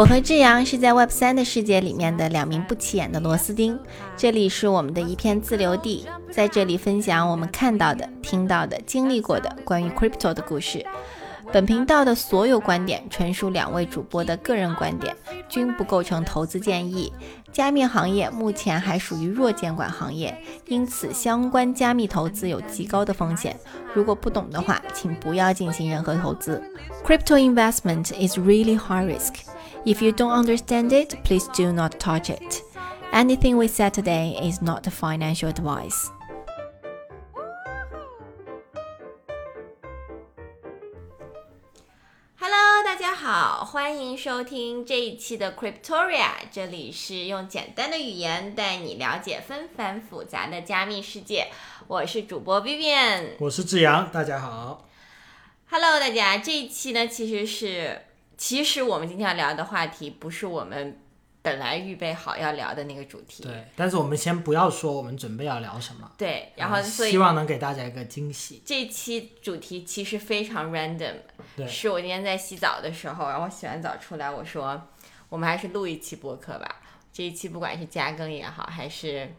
我和志阳是在 Web 三的世界里面的两名不起眼的螺丝钉。这里是我们的一片自留地，在这里分享我们看到的、听到的、经历过的关于 Crypto 的故事。本频道的所有观点纯属两位主播的个人观点，均不构成投资建议。加密行业目前还属于弱监管行业，因此相关加密投资有极高的风险。如果不懂的话，请不要进行任何投资。Crypto investment is really high risk. If you don't understand it, please do not touch it. Anything we said today is not financial advice. Hello，大家好，欢迎收听这一期的 Cryptoria。这里是用简单的语言带你了解纷繁复杂的加密世界。我是主播 Vivian，我是志阳，大家好。Hello，大家，这一期呢，其实是， 其实我们今天要聊的话题不是我们本来预备好要聊的那个主题。对，但是我们先不要说我们准备要聊什么。对，然后所以希望能给大家一个惊喜。这期主题其实非常 random，对，是我今天在洗澡的时候，然后洗完澡出来，我说我们还是录一期播客吧。这一期不管是加更也好，还是。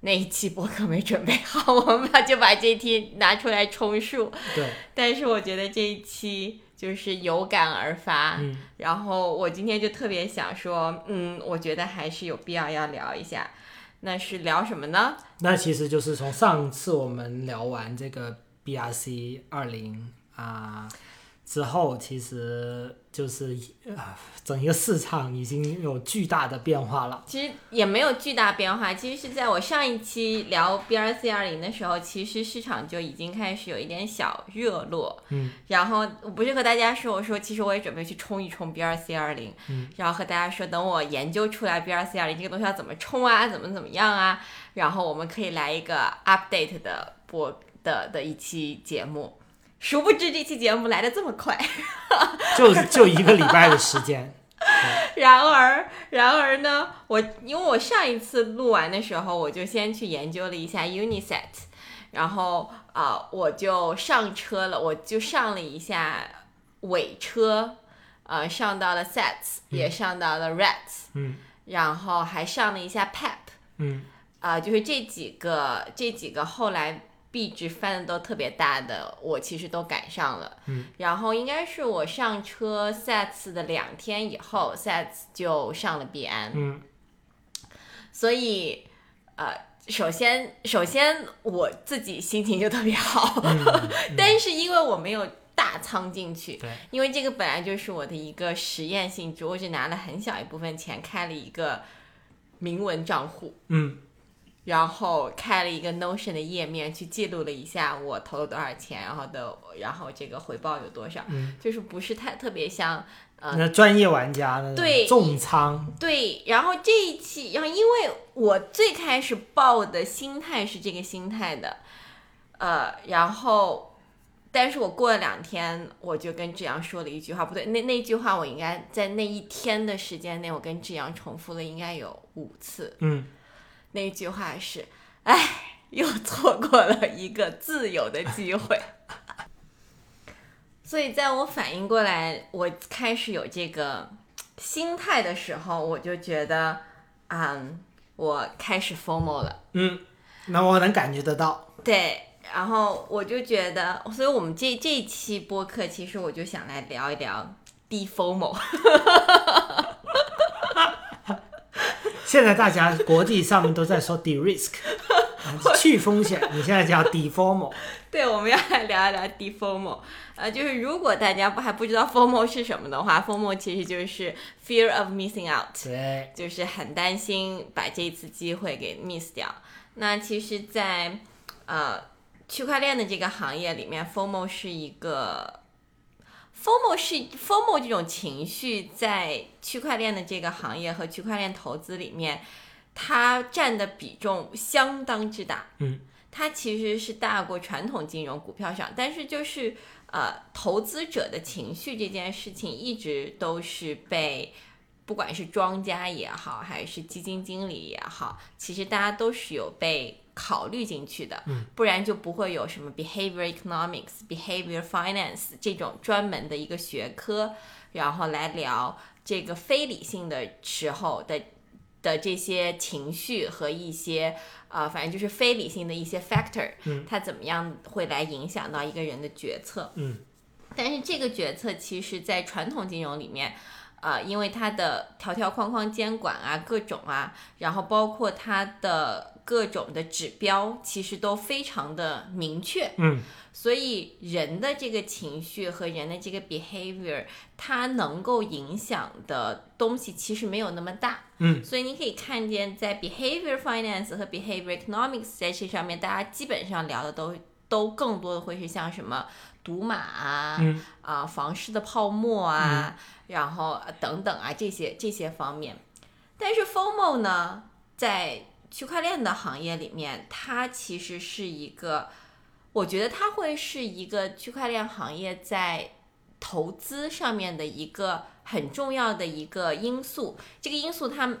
那一期播客没准备好，我们就把这期拿出来充数。对，但是我觉得这一期就是有感而发。嗯，然后我今天就特别想说，嗯，我觉得还是有必要要聊一下。那是聊什么呢？那其实就是从上次我们聊完这个 BRC 二零啊。之后其实就是呃，整一个市场已经有巨大的变化了。其实也没有巨大变化，其实是在我上一期聊 BRC 二零的时候，其实市场就已经开始有一点小热络。嗯。然后我不是和大家说，我说其实我也准备去冲一冲 BRC 二零。嗯。然后和大家说，等我研究出来 BRC 二零这个东西要怎么冲啊，怎么怎么样啊，然后我们可以来一个 update 的播的的一期节目。殊不知这期节目来的这么快，就就一个礼拜的时间。然而，然而呢，我因为我上一次录完的时候，我就先去研究了一下 Uniset，然后啊，我就上车了，我就上了一下尾车，呃，上到了 Sets，也上到了 Rats，嗯，然后还上了一下 Pep，嗯，啊，就是这几个这几个后来。币值翻的都特别大的，我其实都赶上了。嗯，然后应该是我上车 Sets 的两天以后，Sets 就上了币安。嗯，所以呃，首先首先我自己心情就特别好，但是因为我没有大仓进去，对，因为这个本来就是我的一个实验性质，我只拿了很小一部分钱开了一个明文账户。嗯。然后开了一个 Notion 的页面，去记录了一下我投了多少钱，然后的，然后这个回报有多少，就是不是太特别像呃，那专业玩家的对重仓对。然后这一期，然后因为我最开始报的心态是这个心态的，呃，然后，但是我过了两天，我就跟志阳说了一句话，不对，那那句话我应该在那一天的时间内，我跟志阳重复了应该有五次，嗯。那句话是：“哎，又错过了一个自由的机会。”所以，在我反应过来，我开始有这个心态的时候，我就觉得，嗯，我开始 formal 了。嗯，那我能感觉得到。对，然后我就觉得，所以我们这这一期播客，其实我就想来聊一聊 d formal。现在大家国际上面都在说 de risk，去风险。你现在叫 de formal。对，我们要来聊一聊 de formal。呃，就是如果大家不还不知道 formal 是什么的话，formal 其实就是 fear of missing out，对，就是很担心把这次机会给 miss 掉。那其实，在呃区块链的这个行业里面，formal 是一个。FOMO 是 FOMO 这种情绪，在区块链的这个行业和区块链投资里面，它占的比重相当之大。嗯，它其实是大过传统金融股票上，但是就是呃，投资者的情绪这件事情一直都是被，不管是庄家也好，还是基金经理也好，其实大家都是有被。考虑进去的，不然就不会有什么 behavior economics、behavior finance 这种专门的一个学科，然后来聊这个非理性的时候的的这些情绪和一些呃，反正就是非理性的一些 factor，嗯，它怎么样会来影响到一个人的决策？嗯，但是这个决策其实在传统金融里面。呃，因为它的条条框框监管啊，各种啊，然后包括它的各种的指标，其实都非常的明确。嗯，所以人的这个情绪和人的这个 behavior，它能够影响的东西其实没有那么大。嗯，所以你可以看见，在 behavior finance 和 behavior economics 在这上面，大家基本上聊的都都更多的会是像什么赌马啊，嗯啊房市的泡沫啊，然后呃等等啊这些这些方面。但是 FOMO 呢，在区块链的行业里面，它其实是一个，我觉得它会是一个区块链行业在投资上面的一个很重要的一个因素。这个因素它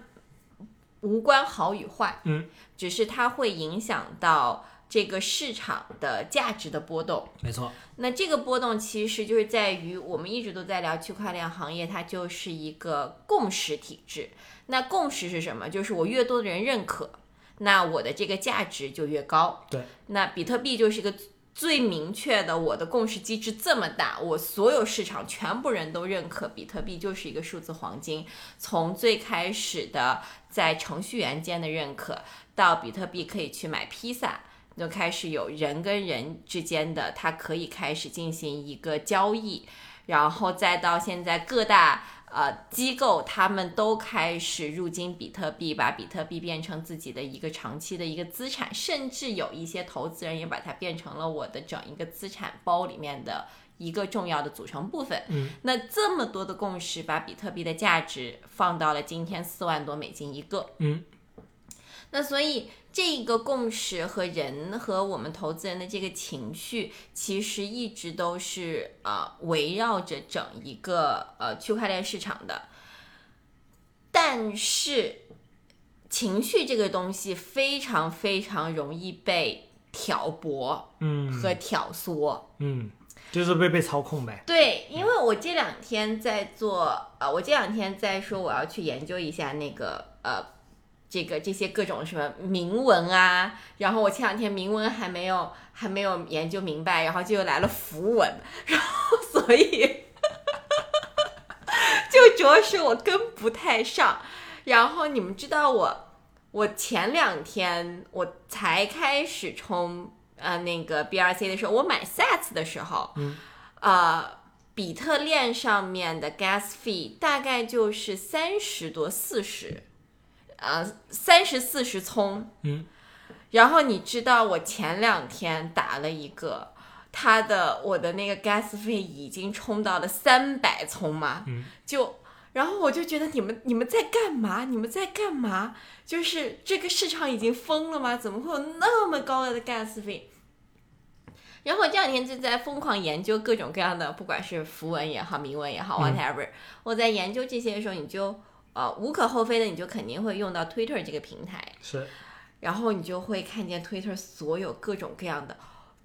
无关好与坏，嗯，只是它会影响到这个市场的价值的波动。没错，那这个波动其实就是在于我们一直都在聊区块链行业，它就是一个共识体制。那共识是什么？就是我越多的人认可，那我的这个价值就越高。对，那比特币就是一个最明确的，我的共识机制这么大，我所有市场全部人都认可比特币就是一个数字黄金。从最开始的在程序员间的认可，到比特币可以去买披萨。就开始有人跟人之间的，它可以开始进行一个交易，然后再到现在各大呃机构，他们都开始入金比特币，把比特币变成自己的一个长期的一个资产，甚至有一些投资人也把它变成了我的整一个资产包里面的一个重要的组成部分。嗯，那这么多的共识，把比特币的价值放到了今天四万多美金一个。嗯，那所以这个共识和人和我们投资人的这个情绪，其实一直都是呃围绕着整一个呃区块链市场的。但是情绪这个东西非常非常容易被挑拨嗯和挑唆。嗯，就是被被操控呗。对，因为我这两天在做，呃，我这两天在说我要去研究一下那个，呃，这个这些各种什么铭文啊，然后我前两天铭文还没有还没有研究明白，然后就又来了符文，然后所以就主要是我跟不太上，然后你们知道我，我前两天我才开始充呃那个 BRC 的时候，我买 Sats 的时候，嗯，呃，比特链上面的 gas fee 大概就是三十多四十，呃，三十四十葱，嗯，然后你知道我前两天打了一个。他的我的那个 gas 费已经冲到了三百葱嘛，嗯就然后我就觉得你们你们在干嘛？你们在干嘛？就是这个市场已经疯了吗？怎么会有那么高的 gas 费？然后我这两天就在疯狂研究各种各样的，不管是符文也好，铭文也好嗯，whatever。我在研究这些的时候，你就呃无可厚非的，你就肯定会用到 Twitter 这个平台。是，然后你就会看见 Twitter 所有各种各样的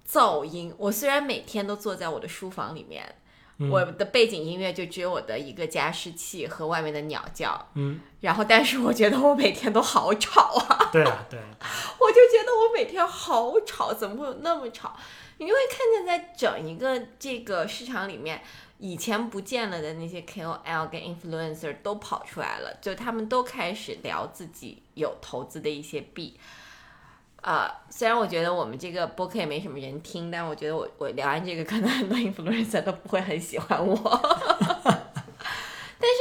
噪音。我虽然每天都坐在我的书房里面，嗯我的背景音乐就只有我的一个加湿器和外面的鸟叫，嗯，然后但是我觉得我每天都好吵啊，对啊，对啊，我就觉得我每天好吵，怎么会有那么吵？你会看见在整一个这个市场里面。以前不见了的那些 KOL 跟 influencer 都跑出来了，就他们都开始聊自己有投资的一些币，呃，虽然我觉得我们这个播客也没什么人听，但我觉得我我聊完这个，可能很多 influencer 都不会很喜欢我。但是，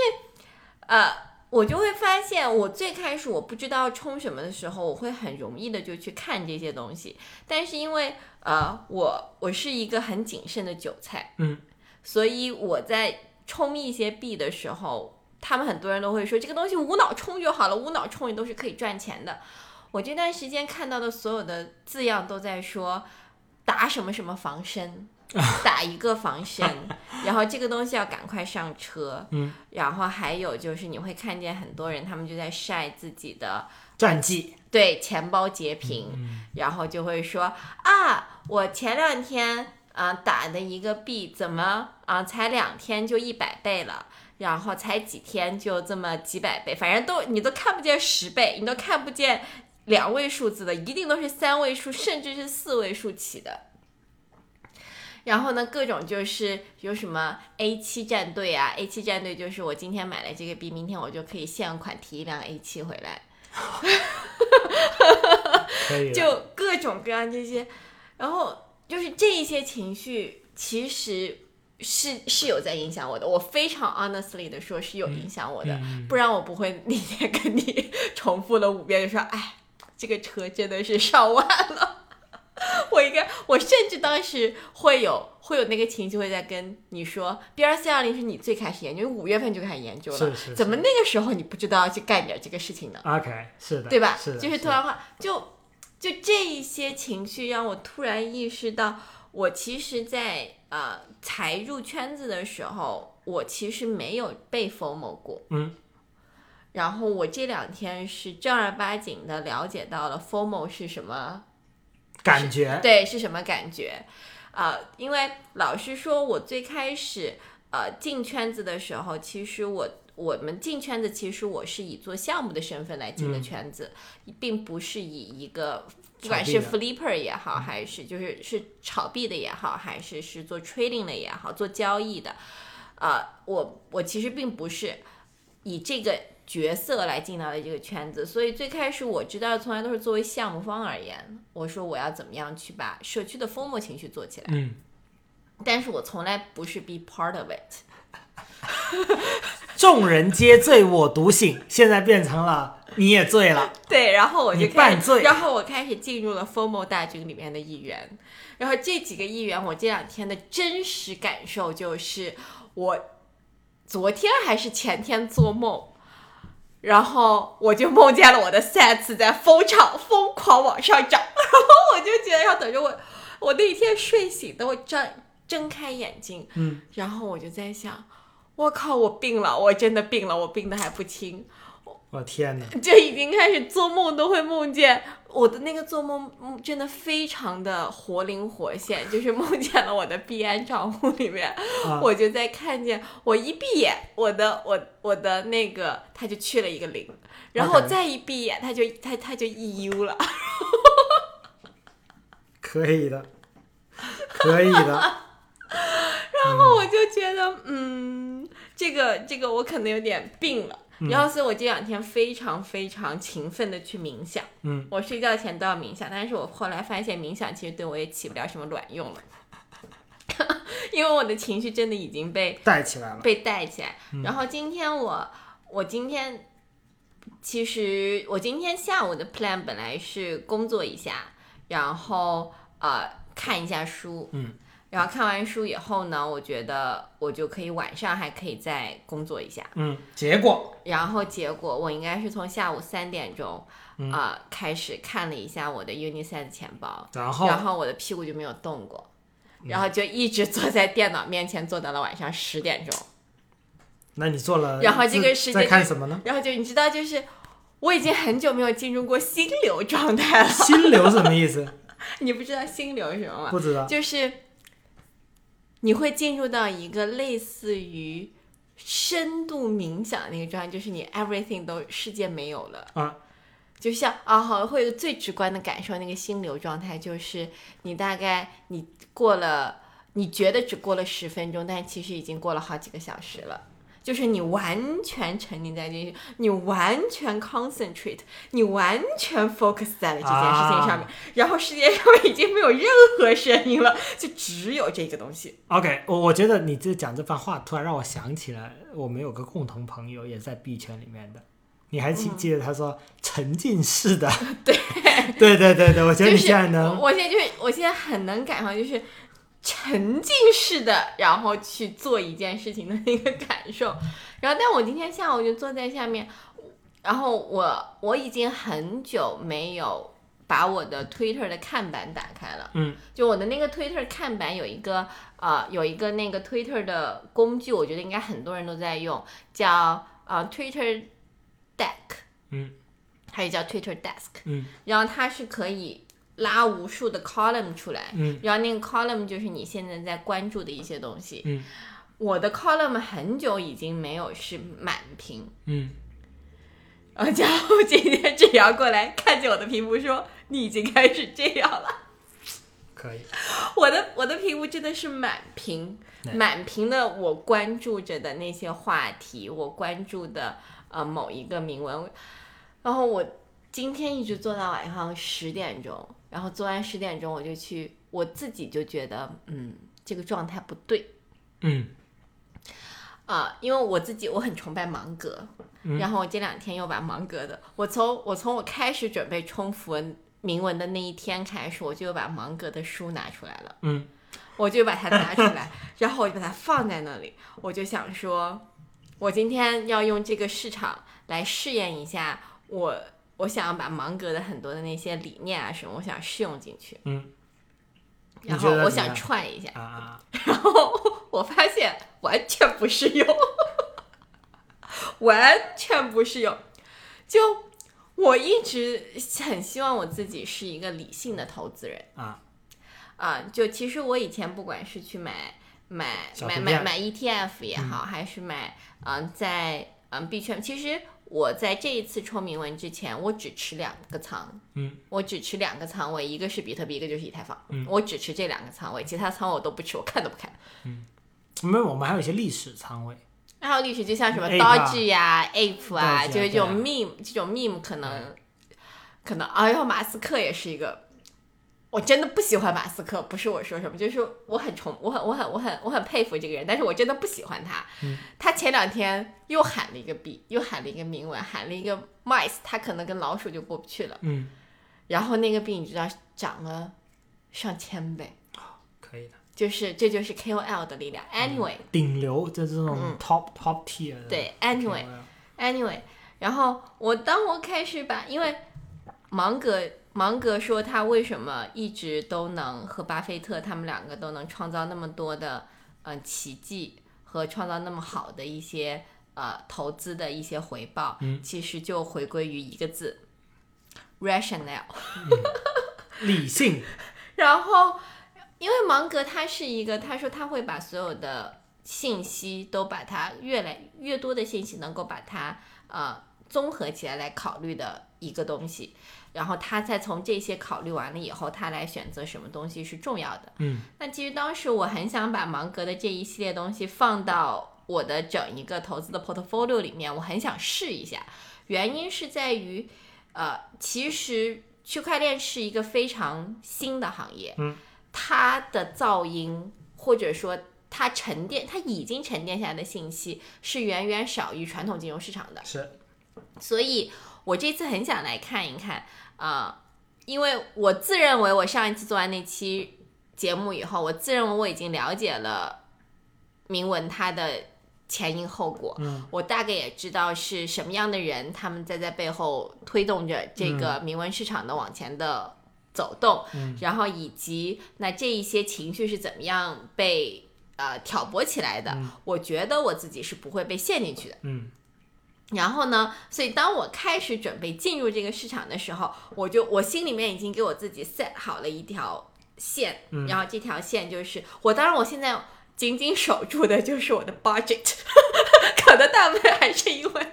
呃，我就会发现，我最开始我不知道冲什么的时候，我会很容易的就去看这些东西。但是因为呃，我我是一个很谨慎的韭菜，嗯，所以我在冲一些币的时候，他们很多人都会说这个东西无脑冲就好了，无脑冲也都是可以赚钱的。我这段时间看到的所有的字样都在说打什么什么防身，打一个防身，然后这个东西要赶快上车。嗯，然后还有就是你会看见很多人他们就在晒自己的战绩，对钱包截屏，嗯然后就会说啊，我前两天啊、打的一个币怎么啊、才两天就一百倍了。然后才几天就这么几百倍，反正都你都看不见十倍，你都看不见两位数字的，一定都是三位数，甚至是四位数起的。然后呢，各种就是有什么 A 七战队啊，A 七战队就是我今天买了这个币，明天我就可以现款提一辆 A 七回来，可以的。就各种各样这些，然后就是这一些情绪，其实是是有在影响我的。我非常 honestly 的说，是有影响我的，嗯不然我不会那天跟你 重复了五遍，就说，哎，这个车真的是上万了。我应该，我甚至当时会有会有那个情绪，会在跟你说，B R C 二零是你最开始研究，五月份就开始研究了，是是怎么那个时候你不知道要去干点这个事情呢？OK，是的，对吧？是的，就是突然话，就就这一些情绪让我突然意识到，我其实在，呃才入圈子的时候，我其实没有被 FOMO 过。嗯。然后我这两天是正儿八经的了解到了 FOMO 是什么，感觉。对，是什么感觉？呃，因为老实说，我最开始呃进圈子的时候，其实我我们进圈子，其实我是以做项目的身份来进的嗯。圈子，并不是以一个不管是 flipper 也好，还是就是是炒币的也好，还是是做 trading 的也好，做交易的，呃，我我其实并不是以这个角色来进到的这个圈子，所以最开始我知道，从来都是作为项目方而言，我说我要怎么样去把社区的 FOMO 情绪做起来，嗯，但是我从来不是 be part of it。众人皆醉我独醒，现在变成了你也醉了。对，然后我就你开始，半醉然后我开始进入了 FOMO 大军里面的一员。然后这几个议员，我这两天的真实感受就是，我昨天还是前天做梦，然后我就梦见了我的 sets 在疯涨疯狂往上涨，然后我就觉得要等着我，我那一天睡醒等，我睁睁开眼睛，嗯，然后我就在想，我靠，我病了，我真的病了，我病的还不轻。我天哪！就已经开始做梦都会梦见我的那个做梦，嗯真的非常的活灵活现，就是梦见了我的币安账户里面，啊我就在看见我一闭眼，我的我我的那个它就去了一个零，然后我再一闭眼，它就它它就 EU 了，可以的，可以的。然后我就觉得，嗯，这个这个我可能有点病了。然后，所以我这两天非常非常勤奋的去冥想。嗯，我睡觉前都要冥想，但是我后来发现冥想其实对我也起不了什么卵用了，因为我的情绪真的已经被带起来了。被带起来。然后今天我我今天其实我今天下午的 plan 本来是工作一下，然后呃看一下书，嗯，然后看完书以后呢，我觉得我就可以晚上还可以再工作一下。嗯，结果然后结果我应该是从下午三点钟嗯啊、开始看了一下我的 Unisat 钱包，然后然后我的屁股就没有动过，嗯然后就一直坐在电脑面前坐到了晚上十点钟。那你做了，然后这个时间在看什么呢？然后就你知道，就是我已经很久没有进入过心流状态了。心流什么意思？你不知道心流是什么吗？不知道。就是你会进入到一个类似于深度冥想的那个状态，就是你 everything 都世界没有了啊。就像啊，好，会有最直观的感受，那个心流状态就是你大概你过了，你觉得只过了十分钟，但其实已经过了好几个小时了。就是你完全沉浸在这，你完全 concentrate，你完全 focus 在了这件事情上面，然后世界上面已经没有任何声音了，就只有这个东西。OK，我我觉得你这讲这番话，突然让我想起来，我们有个共同朋友也在币圈里面的。你还记记得他说沉浸式的？对对对对对，我觉得你就是现在能我现在就是我现在很能感受，就是沉浸式的，然后去做一件事情的那个感受。然后，但我今天下午就坐在下面，然后我我已经很久没有把我的 Twitter 的看板打开了。嗯，就我的那个 Twitter 看板有一个呃有一个那个 Twitter 的工具，我觉得应该很多人都在用，叫呃 Twitter Deck。嗯，还有叫 Twitter Desk。嗯，然后它是可以拉无数的 column 出来，嗯，然后那个 column 就是你现在在关注的一些东西，嗯，我的 column 很久已经没有是满屏，嗯，呃，然后今天志瑶过来看见我的屏幕说：“你已经开始这样了。”可以，我的我的屏幕真的是满屏，满屏的我关注着的那些话题，我关注的呃某一个铭文，然后我今天一直做到晚上十点钟，然后做完十点钟我就去，我自己就觉得嗯这个状态不对嗯。啊、因为我自己我很崇拜芒格，然后我这两天又把芒格的，我从我从我开始准备冲符文铭文的那一天开始，我就把芒格的书拿出来了。嗯。我就把它拿出来，然后我就把它放在那里，我就想说，我今天要用这个市场来试验一下我，我想要把芒格的很多的那些理念啊什么，我想试用进去，嗯，然后我想觉得怎么样？踹一下，然后我发现完全不适用，完全不适用。就我一直很希望我自己是一个理性的投资人啊。啊、就其实我以前不管是去买买买买买 ETF 也好，还是买嗯、在嗯币圈，其实我在这一次抽铭文之前，我只持两个仓，嗯，我只持两个仓位，一个是比特币，一个就是以太坊，嗯。我只持这两个仓位，其他仓位我都不持，我看都不看。嗯，没有我们还有一些历史仓位，还有历史就像什么 Doge 呀、Ape 啊，就是这种 meme，这种 meme 可能可能，哎呦，马斯克也是一个，我真的不喜欢马斯克，不是我说什么，就是我很崇，我很我很我很我很佩服这个人，但是我真的不喜欢他。他前两天又喊了一个币，又喊了一个铭文，喊了一个 mice，他可能跟老鼠就过不去了。嗯，然后那个币你知道涨了上千倍，可以的，就是这就是 KOL 的力量。Anyway，、顶流就这种 top top tier 对，Anyway。KOL Anyway，然后我当我开始把，因为芒格芒格说他为什么一直都能和巴菲特他们两个都能创造那么多的呃奇迹和创造那么好的一些呃投资的一些回报，嗯其实就回归于一个字，rationale。理性，然后，因为芒格他是一个，他说他会把所有的信息都把它越来越多的信息能够把它呃综合起来来考虑的一个东西，然后他再从这些考虑完了以后，他来选择什么东西是重要的。嗯，那其实当时我很想把芒格的这一系列东西放到我的整一个投资的 portfolio 里面，我很想试一下，原因是在于，呃，其实区块链是一个非常新的行业，嗯，它的噪音或者说它沉淀，它已经沉淀下来的信息是远远少于传统金融市场的，是，所以我这次很想来看一看啊、因为我自认为我上一次做完那期节目以后，我自认为我已经了解了铭文它的前因后果，嗯我大概也知道是什么样的人他们在在背后推动着这个铭文市场的往前的走动，嗯。然后以及那这一些情绪是怎么样被呃挑拨起来的，嗯。我觉得我自己是不会被陷进去的。嗯然后呢，所以当我开始准备进入这个市场的时候，我就我心里面已经给我自己 set 好了一条线，嗯然后这条线就是我，当然我现在紧紧守住的就是我的 budget，可能大部分还是因为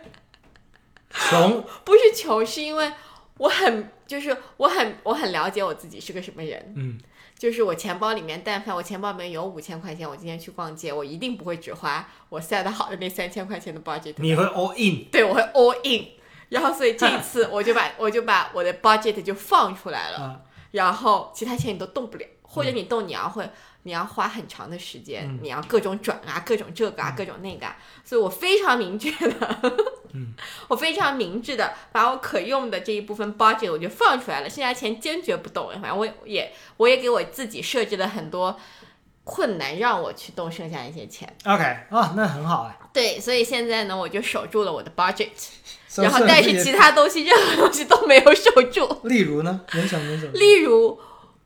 穷，不是穷，是因为我很就是我很我很了解我自己是个什么人，嗯就是我钱包里面，但凡我钱包里面有五千块钱，我今天去逛街，我一定不会只花我 set 好的那三千块钱的 budget。你会 all in，对，我会 all in。然后，所以这一 次我就把我就把我的 budget 就放出来了，啊然后其他钱你都动不了，或者你动你要会你要花很长的时间，嗯你要各种转啊，各种这个啊，各种那个啊，所以我非常明确的，嗯 我非常明智的把我可用的这一部分 budget 我就放出来了，剩下钱坚决不动，反正我也我也给我自己设置了很多困难，让我去动剩下一些钱。，OK，啊，那很好哎，对，所以现在呢，我就守住了我的 budget。然后但是其他东西任何东西都没有守住。例如呢，有什么有什么？例如，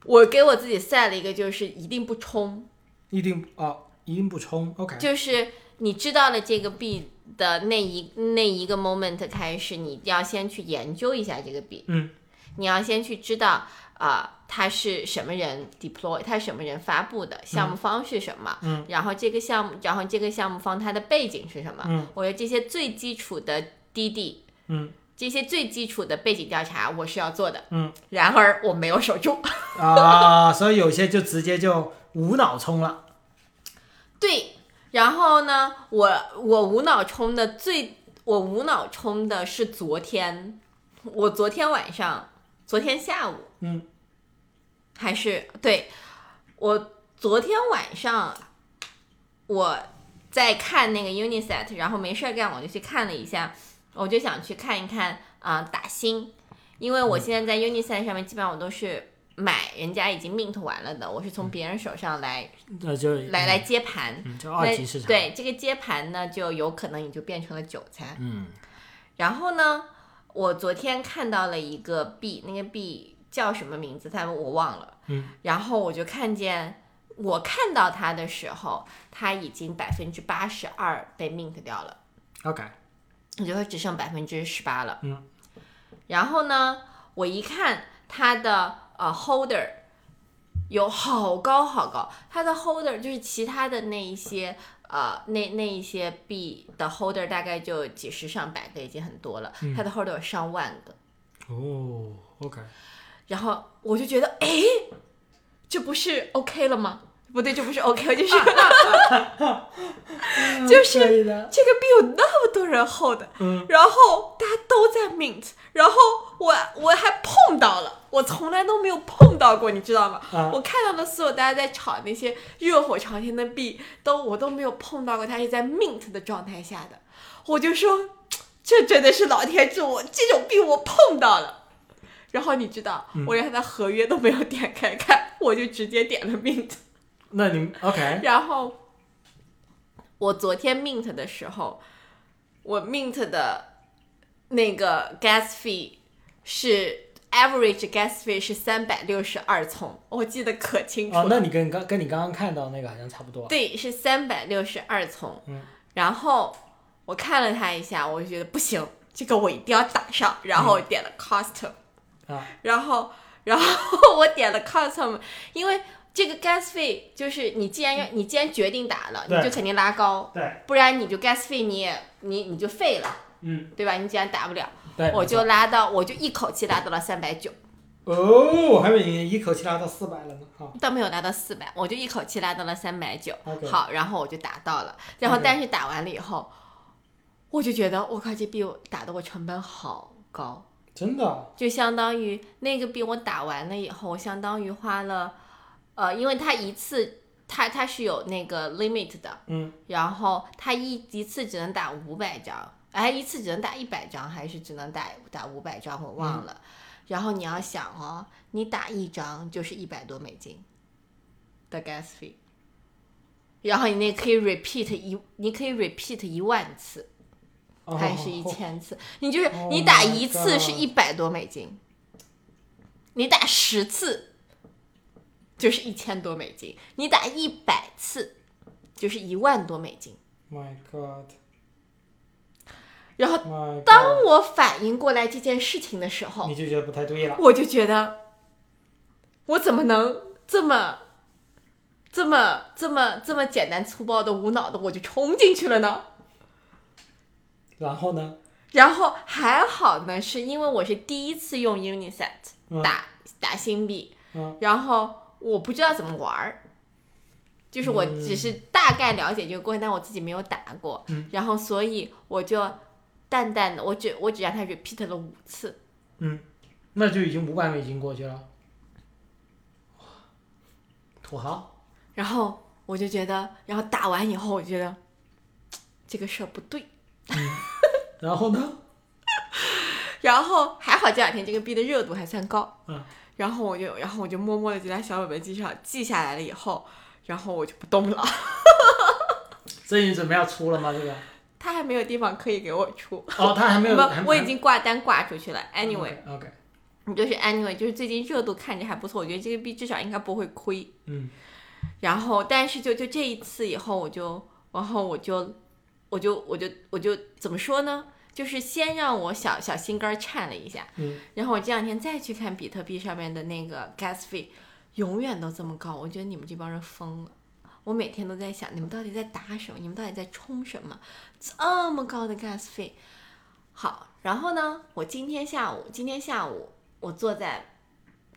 我给我自己 set 了一个，就是一定不冲，一定哦，一定不冲，OK，就是你知道了这个币的那一那一个 moment 开始，你要先去研究一下这个币。嗯，你要先去知道啊。它是什么人 deploy？它是什么人发布的？项目方是什么？嗯，然后这个项目，然后这个项目方它的背景是什么？嗯，我觉得这些最基础的滴滴，嗯，这些最基础的背景调查我是要做的。嗯，然而我没有守住。啊，所以有些就直接就无脑冲了。对，然后呢，我我无脑冲的最，我无脑冲的是昨天，我昨天晚上，昨天下午，嗯。还是对，我昨天晚上我在看那个 Uniset，然后没事儿干，我就去看了一下，我就想去看一看啊、打新，因为我现在在 Uniset 上面基本上我都是买人家已经 mint 完了的，我是从别人手上来、那就来来接盘，嗯，就二级市场。，对这个接盘呢，就有可能你就变成了韭菜。嗯然后呢，我昨天看到了一个币，那个币叫什么名字？它我忘了。嗯。然后我就看见，我看到它的时候，它已经百分之八十二被 mint 掉了，，OK，也就会只剩百分之十八了。嗯。然后呢，我一看它的呃 holder 有好高好高，它的 holder 就是其他的那一些呃那那一些币的 holder 大概就几十上百个已经很多了，它的 holder 有上万个，哦，OK，然后我就觉得哎，这不是 OK 了吗？不对，这不是 OK，了就是就是。这个币有那么多人 hold，嗯然后大家都在 mint，然后我我还碰到了，我从来都没有碰到过，你知道吗？啊我看到的所有大家在炒那些热火朝天的币，都我都没有碰到过，它是在 mint 的状态下的，我就说这真的是老天助我，这种币我碰到了。然后你知道，我连它的合约都没有点开看，我就直接点了 mint。那你 OK，然后我昨天 mint 的时候，我 mint 的那个 gas fee 是 average gas fee 是三百六十二葱，我记得可清楚了。哦，那你跟刚跟你刚刚看到那个好像差不多。对，是三百六十二葱。嗯，然后我看了他一下，我就觉得不行，这个我一定要打上，然后我点了 custom，、啊，然后然后 我点了 custom，因为这个 gas fee 就是你既然要你既然决定打了，你就肯定拉高，对，不然你就 gas fee 你也你你就废了，嗯，对吧？你既然打不了，我就拉到我就一口气拉到了三百九，哦，我还以为你一口气拉到四百了呢。哈。倒没有拉到四百，我就一口气拉到了三百九。好，然后我就打到了，然后但是打完了以后，我就觉得我靠，这币我打的我成本好高，真的，就相当于那个币我打完了以后，我相当于花了，呃，因为它一次它它是有那个 limit 的，嗯，然后它一一次只能打五百张，哎，一次只能打一百张，还是只能打打五百张，我忘了。然后你要想哦，你打一张就是一百多美金的 gas fee，然后你那可以 repeat 一，你可以 repeat 一万次，哦还是一千次，你就是 Oh 你打一次是一百多美金，你打十次就是一千多美金，你打一百次就是一万多美金。My God，然后当我反应过来这件事情的时候，你就觉得不太对了。我就觉得我怎么能这么、这么、这么、这么简单粗暴的、无脑的我就冲进去了呢？然后呢？然后还好呢，是因为我是第一次用 Uniset 嗯打、打新币，嗯然后我不知道怎么玩儿，就是我只是大概了解这个过程，但我自己没有打过，嗯。然后所以我就淡淡的，我只我只让他 repeat 了五次，嗯，那就已经五百美金过去了。哇土豪，然后我就觉得，然后打完以后，我就觉得这个事儿不对。然后呢？然后还好这两天这个币的热度还算高，嗯，然后我就然后我就默默的就在小本本记上记下来了以后，然后我就不动了。这你准备要出了吗？这个？他还没有地方可以给我出，哦，他还没有，不，我已经挂单挂出去了。Anyway，OK，你就是 Anyway，就是最近热度看着还不错，我觉得这个币至少应该不会亏。嗯，然后，但是就就这一次以后，我就，然后我就，我就，我就，我就怎么说呢？就是先让我小小心肝儿颤了一下，嗯，然后我这两天再去看比特币上面的那个 gas fee，永远都这么高，我觉得你们这帮人疯了。我每天都在想，你们到底在打什么？你们到底在冲什么？这么高的 gas 费。好，然后呢，我今天下午，今天下午我坐在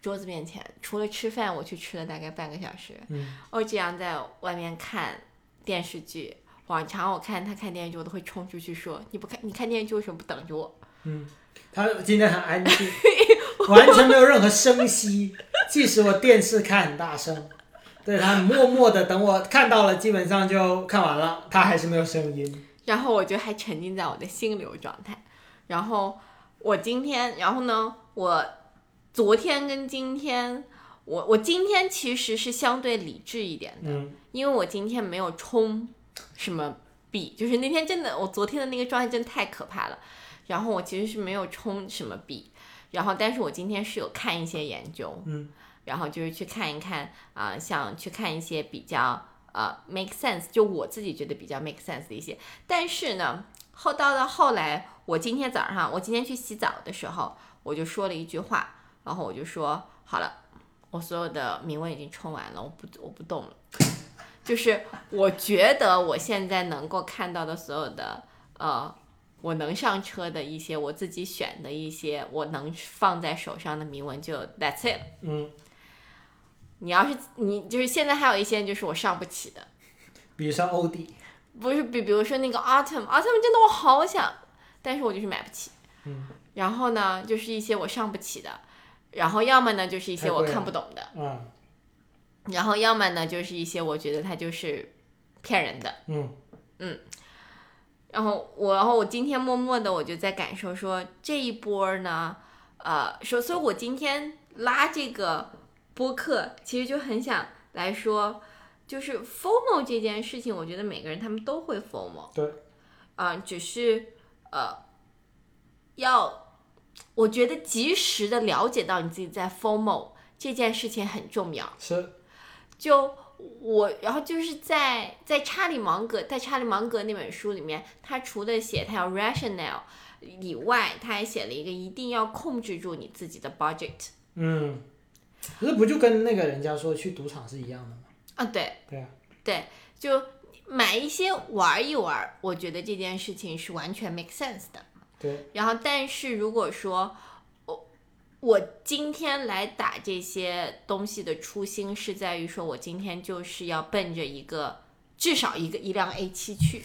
桌子面前，除了吃饭，我去吃了大概半个小时。嗯，我这样在外面看电视剧，往常我看他看电视剧，我都会冲出去说：“你不看，你看电视剧为什么不等着我？”嗯他今天很安静，完全没有任何声息，即使我电视开很大声，对他默默的等我看到了，基本上就看完了，他还是没有声音。然后我就还沉浸在我的心流状态。然后我今天，然后呢，我昨天跟今天，我我今天其实是相对理智一点的，嗯因为我今天没有冲什么币，就是那天真的，我昨天的那个状态真的太可怕了。然后我其实是没有充什么币，然后但是我今天是有看一些研究，嗯，然后就是去看一看啊、像去看一些比较呃 make sense，就我自己觉得比较 make sense 的一些。但是呢，后到了后来，我今天早上，我今天去洗澡的时候，我就说了一句话，然后我就说好了，我所有的铭文已经充完了，我不我不动了。就是我觉得我现在能够看到的所有的呃，我能上车的一些我自己选的一些我能放在手上的铭文就 that's it。嗯，你要是你就是现在还有一些就是我上不起的，比如说欧弟，不是比比如说那个 autumn，autumn 真的我好想，但是我就是买不起。嗯，然后呢，就是一些我上不起的，然后要么呢就是一些我看不懂的，嗯然后要么呢就是一些我觉得他就是骗人的。嗯嗯然后我，然后我今天默默的我就在感受说这一波儿呢，呃，说，所以我今天拉这个播客，其实就很想来说，就是 formal 这件事情，我觉得每个人他们都会 FOMO，对，啊、只是呃，要我觉得及时的了解到你自己在 formal 这件事情很重要。是，就我，然后就是在在查理芒格在查理芒格那本书里面，他除了写他要 rational 以外，他还写了一个一定要控制住你自己的 budget 嗯，那不就跟那个人家说去赌场是一样的吗？啊，对。对啊，对，就买一些玩一玩，我觉得这件事情是完全 make sense 的。对，然后，但是如果说我我今天来打这些东西的初心是在于说，我今天就是要奔着一个至少一个一辆 A 七去，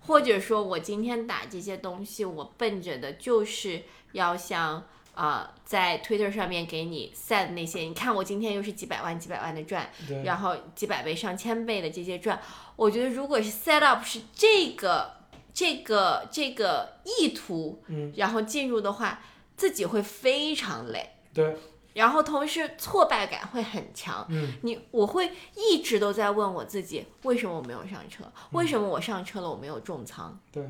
或者说我今天打这些东西，我奔着的就是要像啊、呃在 Twitter 上面给你 set 那些，你看我今天又是几百万几百万的赚，然后几百倍、上千倍的这些赚，我觉得如果是 set up 是这个、这个、这个意图，嗯，然后进入的话，自己会非常累，对，然后同时挫败感会很强。嗯，你我会一直都在问我自己，为什么我没有上车？为什么我上车了我没有重仓？对，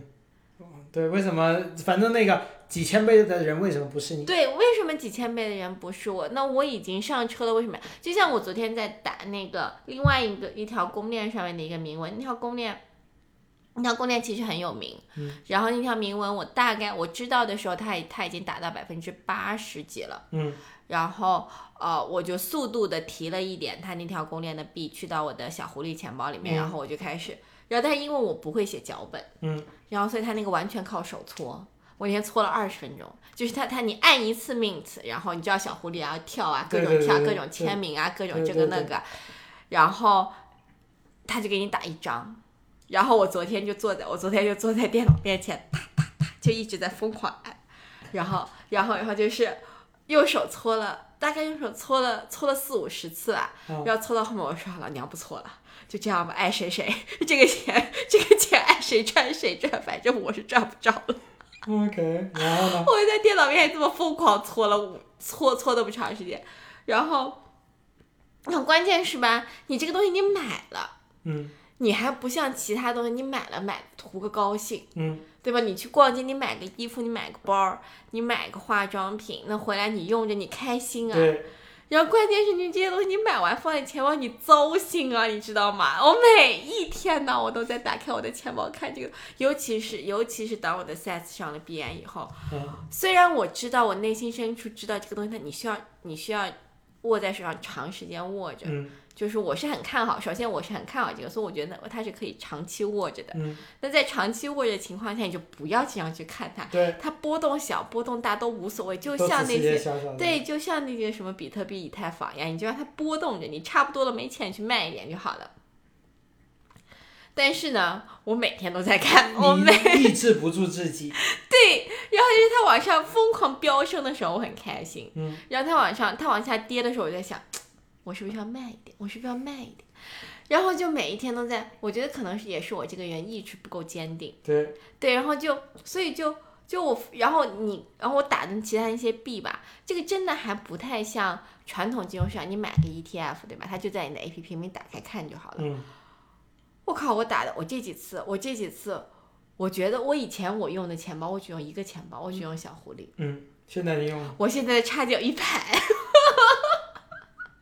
嗯对，为什么？反正那个几千倍的人为什么不是你？对，为什么几千倍的人不是我？那我已经上车了，为什么？就像我昨天在打那个另外一个一条公链上面的一个铭文，那条公链，那条公链其实很有名，嗯，然后那条铭文我大概我知道的时候，它已它已经达到百分之八十几了，嗯，然后呃，我就速度的提了一点它那条公链的币去到我的小狐狸钱包里面，嗯。然后我就开始，然后但是因为我不会写脚本，嗯，然后所以它那个完全靠手搓。我那天搓了二十分钟，就是它它你按一次 mint，然后你知道小狐狸啊跳啊，各种跳，各种签名啊，各种这个那个，然后他就给你打一张，然后我昨天就坐在我昨天就坐在电脑面前，哒哒哒就一直在疯狂按，然后然后然后就是右手搓了，大概右手搓了搓了四五十次吧，嗯然后搓到后面我说好了，娘不搓了。就这样吧，爱谁谁，这个钱，这个钱爱谁赚谁赚，反正我是赚不着了。OK，然后呢？我就在电脑面前这么疯狂搓了五搓搓那么长时间，然后，那关键是吧，你这个东西你买了，嗯你还不像其他东西，你买了买图个高兴，嗯，对吧？你去逛街，你买个衣服，你买个包，你买个化妆品，那回来你用着你开心啊。对，然后关键是你这些东西你买完放在钱包，你糟心啊，你知道吗？我每一天呢，我都在打开我的钱包看这个，尤其是尤其是当我的 size 上了 BN 以后，嗯虽然我知道我内心深处知道这个东西，它你需要你需要握在手上长时间握着，嗯就是我是很看好，首先我是很看好这个，所以我觉得它是可以长期握着的。嗯，那在长期握着的情况下，你就不要经常去看它，对，它波动小波动大都无所谓，就都像那些。对，就像那些什么比特币、以太坊一样，你就让它波动着，你差不多了没钱，去卖一点就好了。但是呢，我每天都在看，我每抑制不住自己，对，然后就是它往上疯狂飙升的时候，我很开心。嗯，然后它往上，它往下跌的时候，我在想，我是不是要慢一点？我是不是要慢一点？然后就每一天都在，我觉得可能是也是我这个人意志不够坚定，对，对，然后就所以就就我，然后你，然后我打的其他一些币吧，这个真的还不太像传统金融市场，你买个 ETF 对吧？它就在你的 APP 里面打开看就好了。嗯我靠，我打的我这几次，我这几次，我觉得我以前我用的钱包，我只用一个钱包，我只用小狐狸。嗯，现在你用我现在的差价有一排，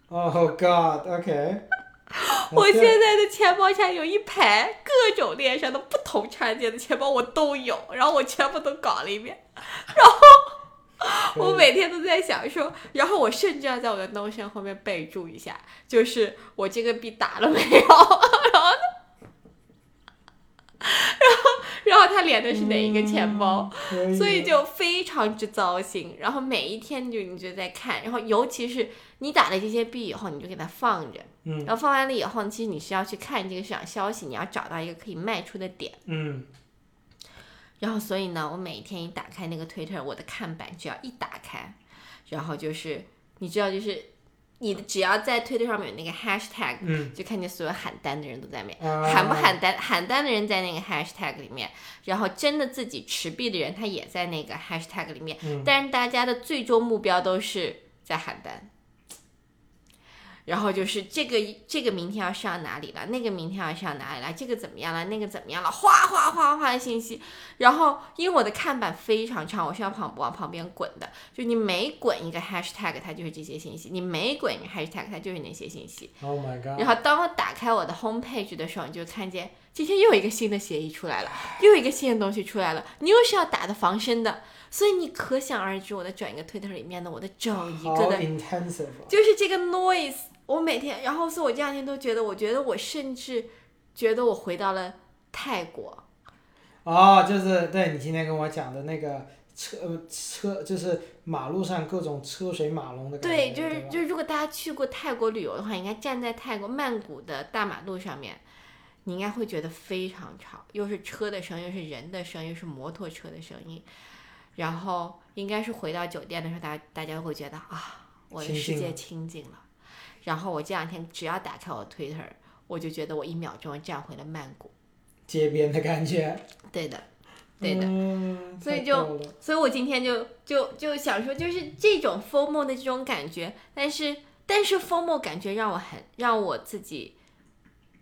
，Oh God，OK，我现在的钱包下有一排各种链上的不同插件的钱包，我都有，然后我全部都搞了一遍，然后 我每天都在想说，然后我甚至要在我的 Notion 后面备注一下，就是我这个币打了没有，然后呢，然后然后他连的是哪一个钱包，所以就非常之糟心。然后每一天就你就在看，然后尤其是你打了这些币以后，你就给它放着，嗯。然后放完了以后，其实你是要去看这个市场消息，你要找到一个可以卖出的点。嗯。然后所以呢，我每天一打开那个 Twitter，我的看板只要一打开，然后就是你知道，就是你只要在 Twitter 上面有那个 hashtag，嗯就看见所有喊单的人都在里面。啊喊不喊单？喊单的人在那个 hashtag 里面，然后真的自己持币的人他也在那个 hashtag 里面，嗯但是大家的最终目标都是在喊单。然后就是这个这个明天要上哪里了，那个明天要上哪里了，这个怎么样了，那个怎么样了，哗哗哗哗的信息。然后因为我的看板非常长，我是要旁往旁边滚的，就你每滚一个 hashtag，它就是这些信息；你每滚一个 hashtag，它就是那些信息。，Oh my God，然后当我打开我的 home page 的时候，你就看见今天又有一个新的协议出来了，又有一个新的东西出来了，你又是要打的防身的，所以你可想而知，我的整一个 Twitter 里面的我的整一个的 intensive，哦就是这个 noise，我每天，然后所以我这两天都觉得，我觉得我甚至觉得我回到了泰国，哦，就是对你今天跟我讲的那个车呃车，就是马路上各种车水马龙的感觉，对，就是就是，如果大家去过泰国旅游的话，应该站在泰国曼谷的大马路上面，你应该会觉得非常吵，又是车的声音，又是人的声音，又是摩托车的声音，然后应该是回到酒店的时候，大家大家会觉得啊，我的世界清静了。然后我这两天只要打开我 Twitter，我就觉得我一秒钟站回了曼谷。街边的感觉，对的，对的。嗯，所以就所以我今天就就就想说，就是这种 formal 的这种感觉，但是但是 formal 感觉让我很让我自己，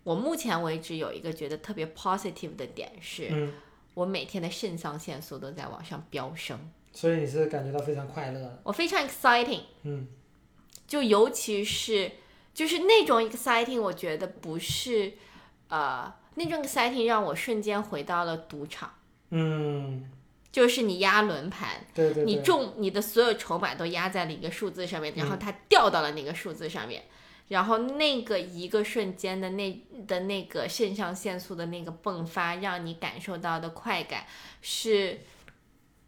我目前为止有一个觉得特别 positive 的点是，嗯，我每天的肾上腺素都在往上飙升，所以你是感觉到非常快乐的，我非常。exciting，嗯就尤其是就是那种 exciting，我觉得不是呃那种 exciting 让我瞬间回到了赌场，嗯，就是你压轮盘。对对对，你中你的所有筹码都压在了一个数字上面，然后嗯。它掉到了那个数字上面，然后那个一个瞬间的那的那个肾上腺素的那个迸发，让你感受到的快感，是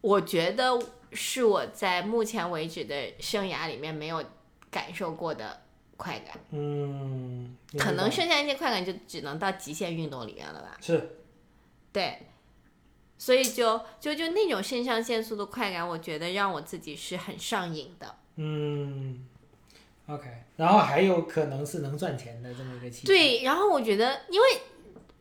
我觉得是我在目前为止的生涯里面没有感受过的快感，嗯，可能剩下一些快感就只能到极限运动里面了吧。是，对，所以就就就那种肾上腺素的快感，我觉得让我自己是很上瘾的。嗯，OK，然后还有可能是能赚钱的这么一个期，，对，然后我觉得，因为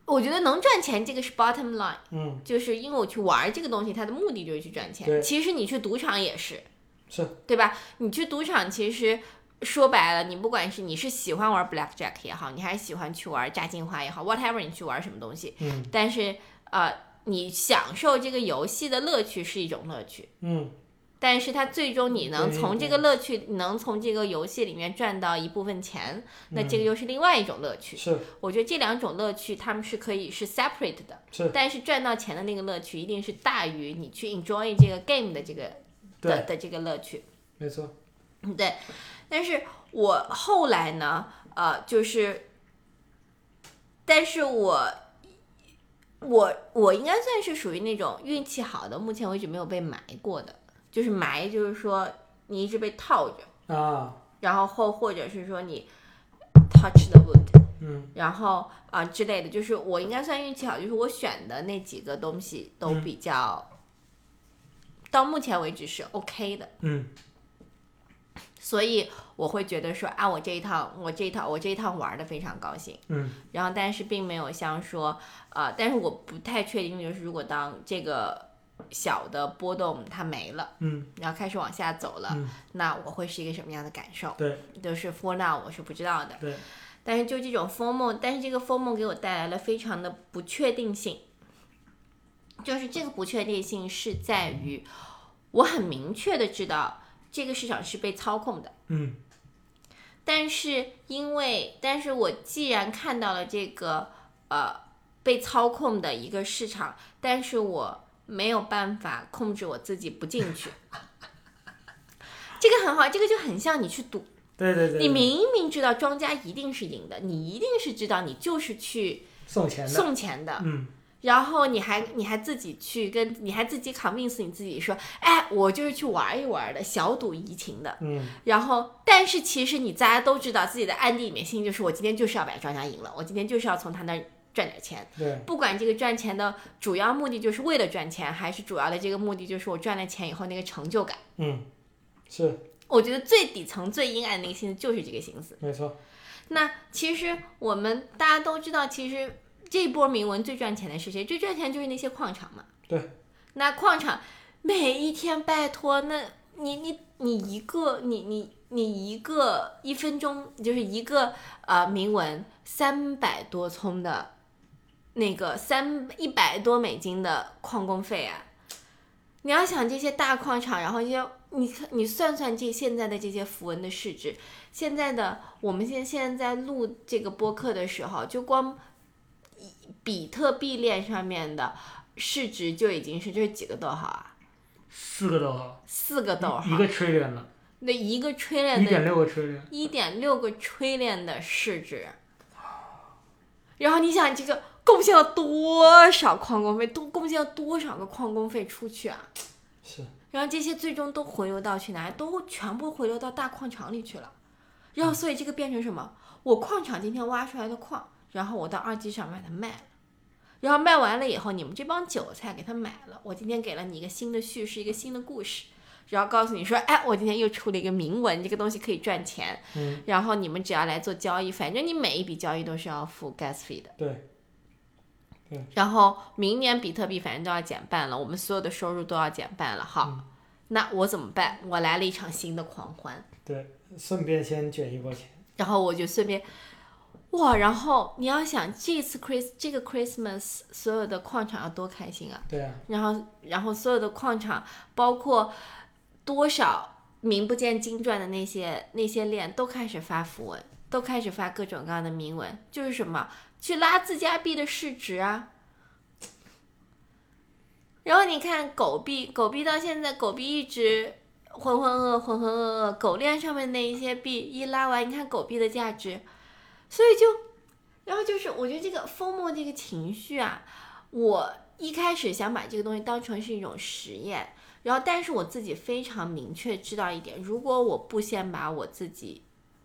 我觉得能赚钱这个是 bottom line，嗯，就是因为我去玩这个东西，它的目的就是去赚对钱。其实你去赌场也是，是，对吧？你去赌场其实。说白了，你不管是你是喜欢玩 blackjack 也好，你还是喜欢去玩炸金花也好，whatever 你去玩什么东西，嗯但是呃，你享受这个游戏的乐趣是一种乐趣，嗯，但是它最终你能从这个乐趣，你能从这个游戏里面赚到一部分钱，那这个又是另外一种乐趣。是我觉得这两种乐趣他们是可以是 separate 的，是，但是赚到钱的那个乐趣一定是大于你去 enjoy 这个 game 的这个的，的这个乐趣。没错，对，但是我后来呢，呃，就是，但是我，我我应该算是属于那种运气好的，目前为止没有被埋过的，就是埋，就是说你一直被套着，啊，然后或或者是说你 touch the wood，嗯。然后啊、之类的，就是我应该算运气好，就是我选的那几个东西都嗯。比较，到目前为止是 OK 的。嗯所以我会觉得说啊，我这一趟，我这一趟，我这一趟玩的非常高兴。嗯然后，但是并没有像说，呃，但是我不太确定，就是如果当这个小的波动它没了，嗯然后开始往下走了，嗯，那我会是一个什么样的感受？对就是 for now 我是不知道的。对，但是就这种风梦，但是这个风梦给我带来了非常的不确定性，就是这个不确定性是在于，我很明确的知道这个市场是被操控的。嗯。但是因为，但是我既然看到了这个呃被操控的一个市场，但是我没有办法控制我自己不进去，这个很好，这个就很像你去赌，对对对，你明明知道庄家一定是赢的，你一定是知道你就是去送钱的，送钱的，嗯然后你还你还自己去跟你还自己 convince 你自己说，哎，我就是去玩一玩的，小赌怡情的。嗯然后，但是其实你大家都知道，自己的暗地里面心里就是，我今天就是要把庄家赢了，我今天就是要从他那儿赚点钱。对不管这个赚钱的主要目的就是为了赚钱，还是主要的这个目的就是我赚了钱以后那个成就感。嗯是我觉得最底层、最阴暗的那个心思就是这个心思。没错，那其实我们大家都知道，其实这一波铭文最赚钱的是谁？最赚钱就是那些矿场嘛。对。那矿场每一天，拜托，那你你你一个你你你一个一分钟就是一个呃铭文三百多葱的，那个三一百多美金的矿工费啊！你要想这些大矿场，然后这些你看你算算这现在的这些符文的市值，现在的我们现现在在录这个播客的时候，就光比特币链上面的市值就已经是这是几个逗号啊？四个逗号，四个逗号，一个 trillion 了，那一个 trillion 的一点六个 trillion，一点六个 trillion 的市值，然后你想这个贡献了多少矿工费，都贡献了多少个矿工费出去啊？是然后这些最终都回流到去哪里？都全部回流到大矿场里去了。然后所以这个变成什么？我矿场今天挖出来的矿，然后我到二级市场把它卖了，然后卖完了以后，你们这帮韭菜给他买了，我今天给了你一个新的叙事，一个新的故事。然后告诉你说，哎，我今天又出了一个铭文，这个东西可以赚钱。嗯，然后你们只要来做交易，反正你每一笔交易都是要付 gas fee 的。对然后明年比特币反正都要减半了，我们所有的收入都要减半了。好，嗯那我怎么办？我来了一场新的狂欢，对，顺便先卷一波钱，然后我就顺便，哇！然后你要想这次 Chris 这个 Christmas 所有的矿场要多开心啊！对啊，然后，然后所有的矿场，包括多少名不见经传的那些那些链，都开始发符文，都开始发各种各样的铭文，就是什么去拉自家币的市值啊。然后你看狗币，狗币到现在狗币一直浑浑噩噩浑浑噩噩，狗链上面那一些币一拉完，你看狗币的价值，所以就，然后就是我觉得这个疯魔这个情绪啊，我一开始想把这个东西当成是一种实验，然后但是我自己非常明确知道一点，如果我不先把我自己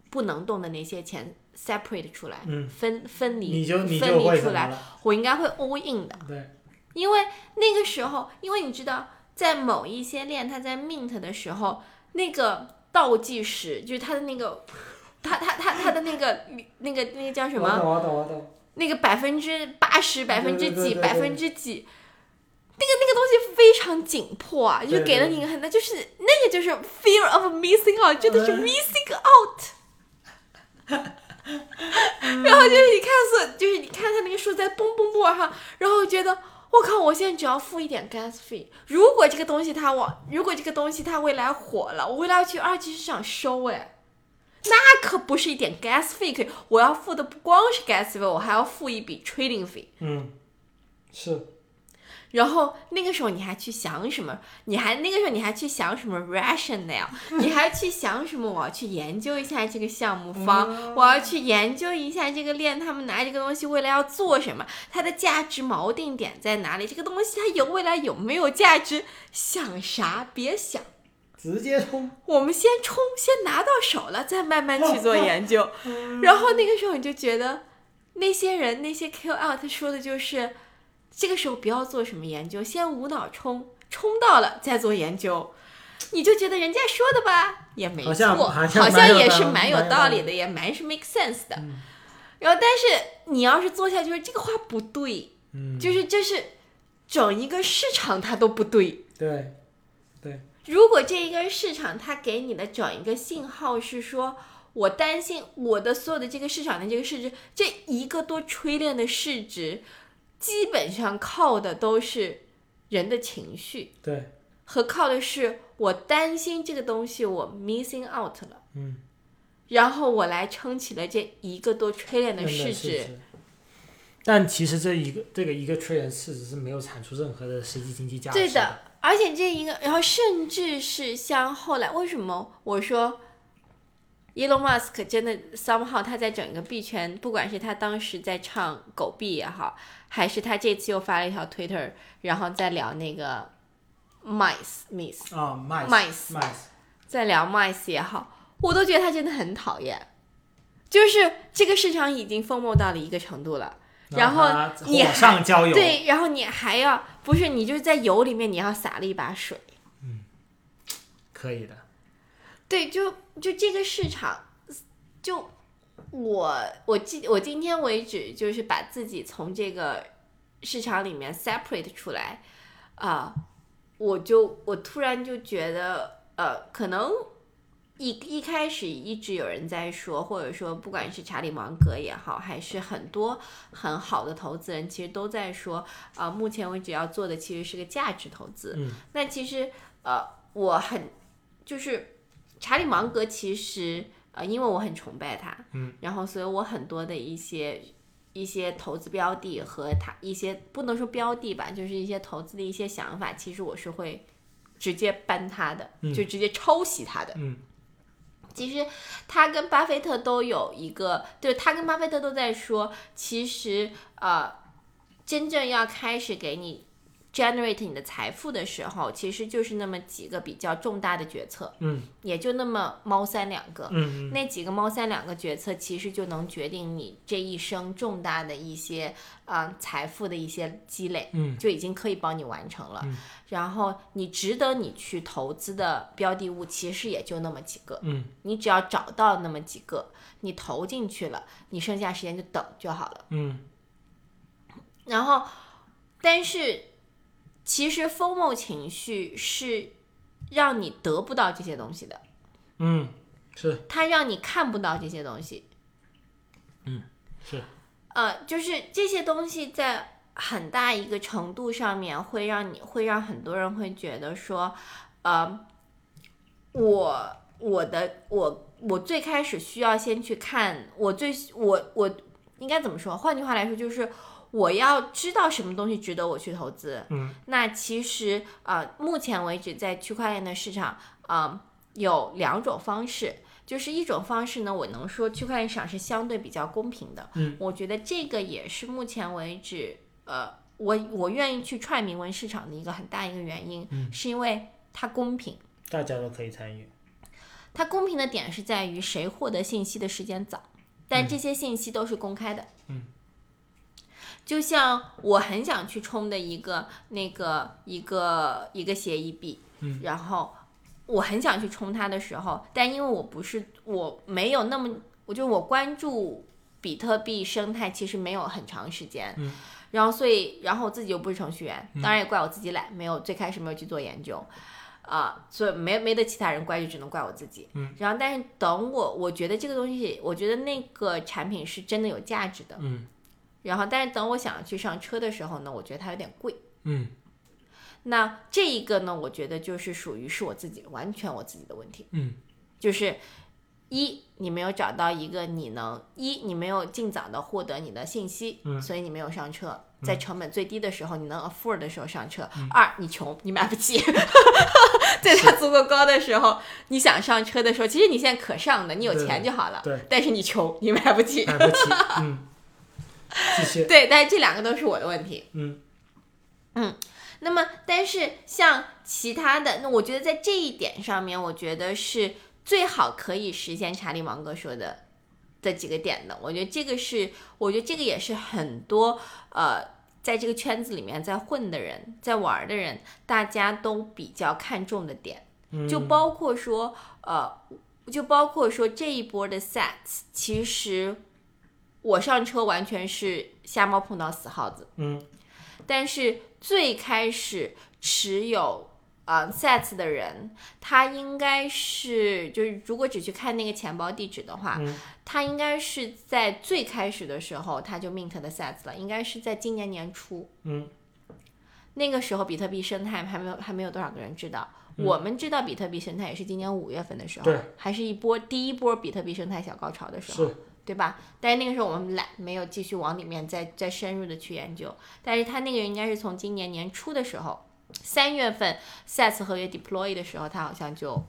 不能动的那些钱 separate 出来，嗯。分分离你就你分离出来，我应该会 all in 的，对，因为那个时候，因为你知道，在某一些链它在 mint 的时候，那个倒计时就是它的那个。它它它它的那个那个那个叫什么？我懂我懂我懂，那个百分之八十、百分之几、百分之几，那个那个东西非常紧迫啊，就给了你一个很大，就是那个就是 fear of missing out，真的是嗯 missing out。然后就是你看所，就是你看他那个数在蹦蹦蹦哈，然后觉得我靠，我现在只要付一点 gas fee。如果这个东西它往，如果这个东西它未来火了，我未来要去二级市场收，哎，那可不是一点 gas fee 可以，我要付的不光是 gas fee，我还要付一笔 trading fee。嗯，是，然后那个时候你还去想什么？你还那个时候你还去想什么 rationale？你还去想什么？我要去研究一下这个项目方，我要去研究一下这个链，他们拿这个东西未来要做什么？它的价值锚定点在哪里？这个东西它有未来有没有价值？想啥？别想，直接冲。我们先冲，先拿到手了，再慢慢去做研究。然后那个时候你就觉得，那些人那些 KOL 他说的就是。这个时候不要做什么研究，先无脑冲，冲到了再做研究，你就觉得人家说的吧也没好错，像好像也是蛮有道理的，也蛮是 make sense 的。然后，但是你要是做下去，就是这个话不对，嗯，就是这是整一个市场它都不。对，对，如果这一个市场它给你的整一个信号是说，我担心我的所有的这个市场的这个市值，这一个多 trillion 的市值，基本上靠的都是人的情绪，对，和靠的是我担心这个东西我 missing out 了，嗯，然后我来撑起了这一个多 trillion 的市值。但其实这一个这个一个 trillion 市值是没有产出任何的实际经济价值。对的，，而且这一个，然后甚至是像后来，为什么我说 Elon Musk 真的 somehow 他在整个币圈，不管是他当时在唱狗币也好，还是他这次又发了一条 Twitter，然后再聊那个 mice mice，啊，mice mice mice，在聊 mice 也好，我都觉得他真的很讨厌。就是这个市场已经疯魔到了一个程度了，然后它火上浇油，对，然后你还要不是你就是在油里面你要撒了一把水。嗯可以的。对，就就这个市场，就我我今我今天为止就是把自己从这个市场里面 separate 出来，啊、我就我突然就觉得，呃，可能一一开始一直有人在说，或者说不管是查理芒格也好，还是很多很好的投资人，其实都在说，啊、目前为止要做的其实是个价值投资。嗯，那其实呃，我很就是查理芒格，其实呃，因为我很崇拜他，嗯，然后所以我很多的一些。一些投资标的和他一些不能说标的吧，就是一些投资的一些想法，其实我是会直接搬他的，嗯就直接抄袭他的。嗯其实他跟巴菲特都有一个，就是他跟巴菲特都在说，其实呃，真正要开始给你 generate 你的财富的时候，其实就是那么几个比较重大的决策，嗯也就那么猫三两个。嗯嗯那几个猫三两个决策，其实就能决定你这一生重大的一些啊、呃财富的一些积累。嗯就已经可以帮你完成了。嗯然后你值得你去投资的标的物，其实也就那么几个。嗯你只要找到那么几个，你投进去了，你剩下时间就等就好了。嗯然后，但是其实 FOMO 情绪是让你得不到这些东西的，嗯，是它让你看不到这些东西。嗯是，呃，就是这些东西在很大一个程度上面会让你会让很多人会觉得说，呃，我我的我我最开始需要先去看我最我我应该怎么说？换句话来说，就是我要知道什么东西值得我去投资。嗯那其实呃，目前为止在区块链的市场，啊、有两种方式。就是一种方式呢，我能说区块链市场是相对比较公平的。嗯，我觉得这个也是目前为止，呃，我我愿意去踹铭文市场的一个很大一个原因，嗯是因为它公平。大家都可以参与。它公平的点是在于谁获得信息的时间早，但这些信息都是公开的。嗯，就像我很想去冲的一个那个一个一个协议币，嗯，然后我很想去冲它的时候，但因为我不是我没有那么，我就我关注比特币生态其实没有很长时间，嗯，然后所以然后我自己又不是程序员，当然也怪我自己懒，没有最开始没有去做研究。啊，所以没没得其他人怪，就只能怪我自己。嗯，然后但是等我，我觉得这个东西，我觉得那个产品是真的有价值的。嗯然后但是等我想要去上车的时候呢，我觉得它有点贵。嗯。那这一个呢，我觉得就是属于是我自己完全我自己的问题，嗯。就是一你没有找到一个你能一你没有尽早的获得你的信息，嗯。所以你没有上车，在成本最低的时候你能 afford 的时候上车。二你穷，你买不起，在它足够高的时候，你想上车的时候，其实你现在可上的，你有钱就好了，对。但是你穷，你买不起。买不起，嗯，继续，对，但是这两个都是我的问题。嗯嗯那么，但是像其他的，那我觉得在这一点上面，我觉得是最好可以实现查理芒格说的的几个点的。我觉得这个是，我觉得这个也是很多呃，在这个圈子里面在混的人，在玩的人，大家都比较看重的点，嗯，就包括说呃，就包括说这一波的 sets，其实我上车完全是瞎猫碰到死耗子。嗯但是最开始持有呃 sets 的人，他应该是就是如果只去看那个钱包地址的话，嗯他应该是在最开始的时候他就 mint 的 sets 了，应该是在今年年初。嗯那个时候比特币生态还没有还没有多少个人知道。我们知道比特币生态也是今年五月份的时候对，还是一波第一波比特币生态小高潮的时候。是，对吧？但是那个时候我们懒，没有继续往里面再再深入的去研究。但是他那个人应该是从今年年初的时候，三月份 SaaS 合约 deploy 的时候，他好像就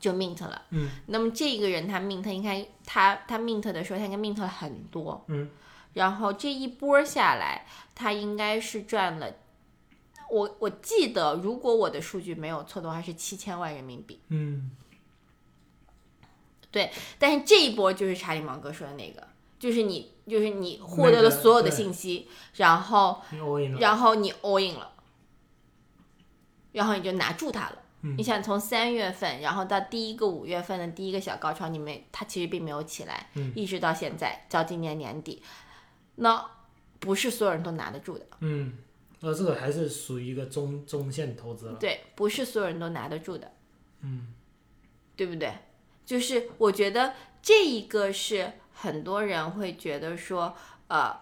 就 mint 了。嗯，那么这一个人他 mint 应该他他 mint 的时候，他应该 mint 了很多。嗯，然后这一波下来，他应该是赚了。我我记得，如果我的数据没有错的话，是七千万人民币。嗯但是这一波就是查理芒格说的那个，就是你就是你获得了所有的信息，然后然后你 all in 了，然后你就拿住它了。嗯你想从三月份，然后到第一个五月份的第一个小高潮，你没它其实并没有起来，嗯一直到现在到今年年底，那不是所有人都拿得住的，嗯，那这个还是属于一个中中线投资了，对，不是所有人都拿得住的。嗯对不对？就是我觉得这一个是很多人会觉得说，呃，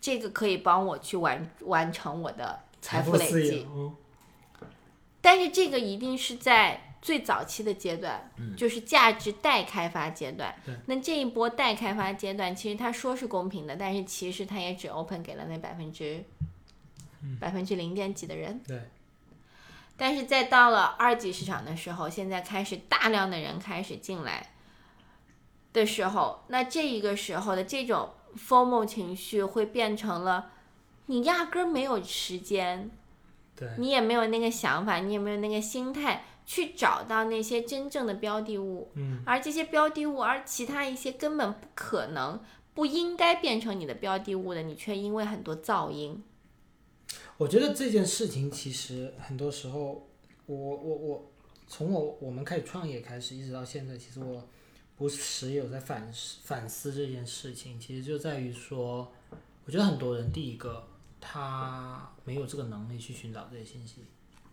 这个可以帮我去完完成我的财富累积但是这个一定是在最早期的阶段，就是价值待开发阶段。那这一波待开发阶段，其实他说是公平的，但是其实他也只 open 给了那百分之百分之零点几的人。对，但是在到了二级市场的时候，现在开始大量的人开始进来的时候，那这一个时候的这种 formal 情绪会变成了你压根儿没有时间，对，你也没有那个想法，你也没有那个心态去找到那些真正的标的物，嗯。而这些标的物，而其他一些根本不可能、不应该变成你的标的物的，你却因为很多噪音，我觉得这件事情其实很多时候，我我我从我我们开始创业开始，一直到现在，其实我不时有在反思反思这件事情。其实就在于说，我觉得很多人第一个他没有这个能力去寻找这些信息，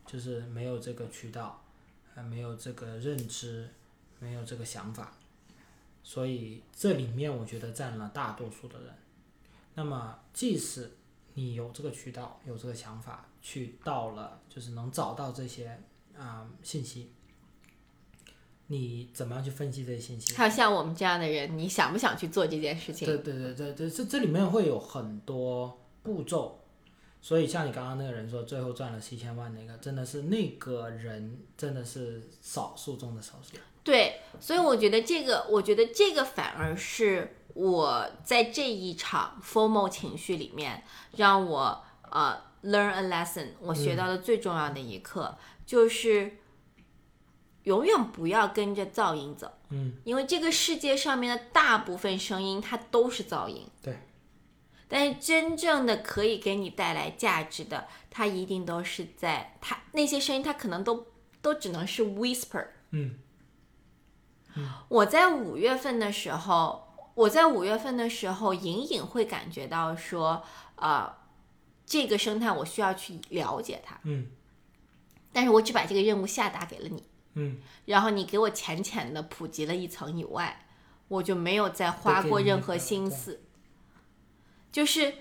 就是没有这个渠道，还没有这个认知，没有这个想法，所以这里面我觉得占了大多数的人。那么即使你有这个渠道，有这个想法，去到了就是能找到这些啊、信息，你怎么样去分析这些信息？还有像我们这样的人，你想不想去做这件事情？对对对对对，这这里面会有很多步骤，所以像你刚刚那个人说最后赚了七千万那个，真的是那个人真的是少数中的少数。对，所以我觉得这个，我觉得这个反而是我在这一场 formal 情绪里面，让我呃 learn a lesson，我学到的最重要的一课、就是永远不要跟着噪音走，嗯，因为这个世界上面的大部分声音它都是噪音，对。但是真正的可以给你带来价值的，它一定都是在它那些声音，它可能都都只能是 whisper，嗯。我在五月份的时候，我在五月份的时候，隐隐会感觉到说，呃，这个生态我需要去了解它，嗯。但是我只把这个任务下达给了你，嗯，然后你给我浅浅的普及了一层以外，我就没有再花过任何心思。就是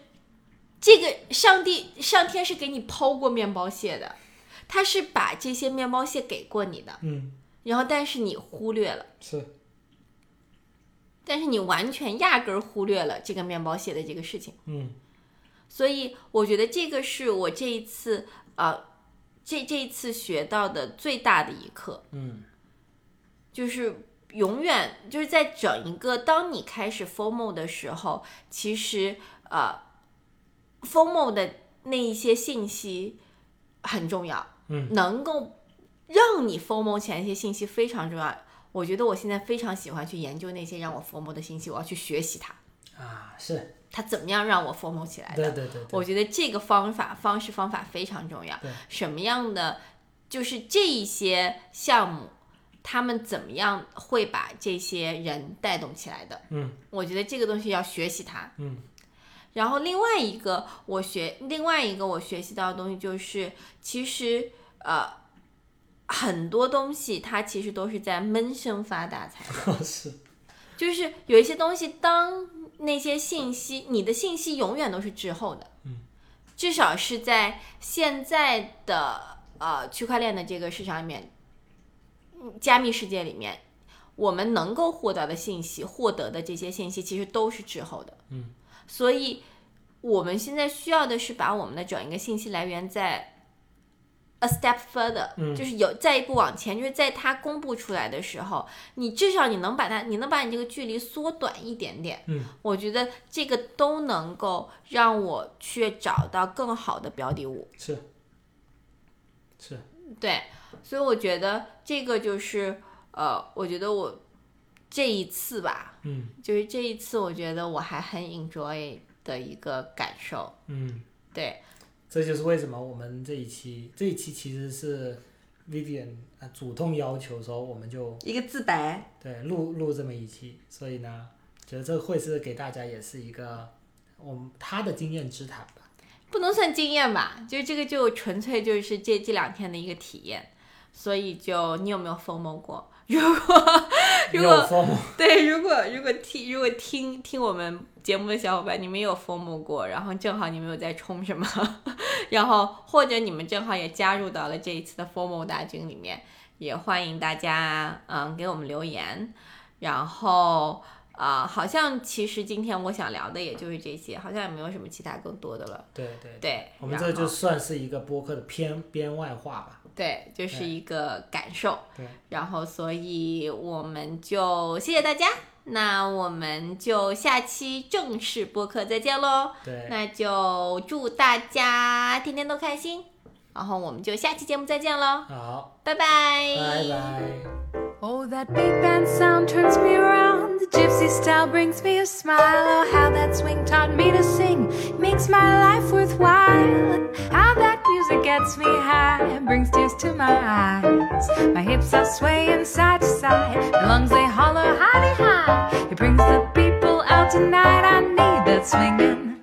这个上帝上天是给你抛过面包屑的，他是把这些面包屑给过你的，嗯，然后但是你忽略了，是，但是你完全压根儿忽略了这个面包屑的这个事情。嗯所以我觉得这个是我这一次呃，这这一次学到的最大的一课，嗯就是永远就是在整一个当你开始 formal 的时候，其实呃，formal 的那一些信息很重要，嗯，能够让你 formal 前一些信息非常重要。我觉得我现在非常喜欢去研究那些让我 FOMO 的信息，我要去学习它，啊，是，它怎么样让我 FOMO 起来的。对对对对，我觉得这个方法、方式、方法非常重要对。什么样的，就是这一些项目，他们怎么样会把这些人带动起来的？嗯我觉得这个东西要学习它。嗯然后另外一个我学，另外一个我学习到的东西就是，其实呃，很多东西它其实都是在闷声发大财。是，就是有一些东西，当那些信息，你的信息永远都是滞后的，嗯，至少是在现在的呃区块链的这个市场里面，嗯加密世界里面，我们能够获得的信息，获得的这些信息其实都是滞后的，嗯，所以我们现在需要的是把我们的整一个信息来源在 a step further，、嗯就是有再一步往前，就是在它公布出来的时候，你至少你能把它，你能把你这个距离缩短一点点。嗯，我觉得这个都能够让我去找到更好的标的物。是，是，对，所以我觉得这个就是呃，我觉得我这一次吧，嗯就是这一次，我觉得我还很 enjoy 的一个感受。嗯，对，这就是为什么我们这一期这一期其实是 Vivian 啊主动要求说我们就一个自白。对录录这么一期，所以呢，觉得这会是给大家也是一个我们他的经验之谈吧。不能算经验吧，就这个就纯粹就是这这两天的一个体验，所以就你有没有 FOMO 过？如果 如果，对，如果如果听如果听听我们节目的小伙伴，你们有 FOMO 过，然后正好你们有在冲什么，然后或者你们正好也加入到了这一次的 FOMO 大军里面，也欢迎大家嗯给我们留言，然后。啊、好像其实今天我想聊的也就是这些，好像也没有什么其他更多的了。对对，对，我们这就算是一个播客的偏编外话吧。对，就是一个感受。对，然后所以我们就谢谢大家，那我们就下期正式播客再见喽。对，那就祝大家天天都开心，然后我们就下期节目再见喽，好，拜拜，拜拜。Oh, that big band sound turns me around. The gypsy style brings me a smile. Oh, how that swing taught me to sing makes my life worthwhile. How that music gets me high brings tears to my eyes. My hips are swaying side to side. My lungs they holler highly high. It brings the people out tonight. I need that swing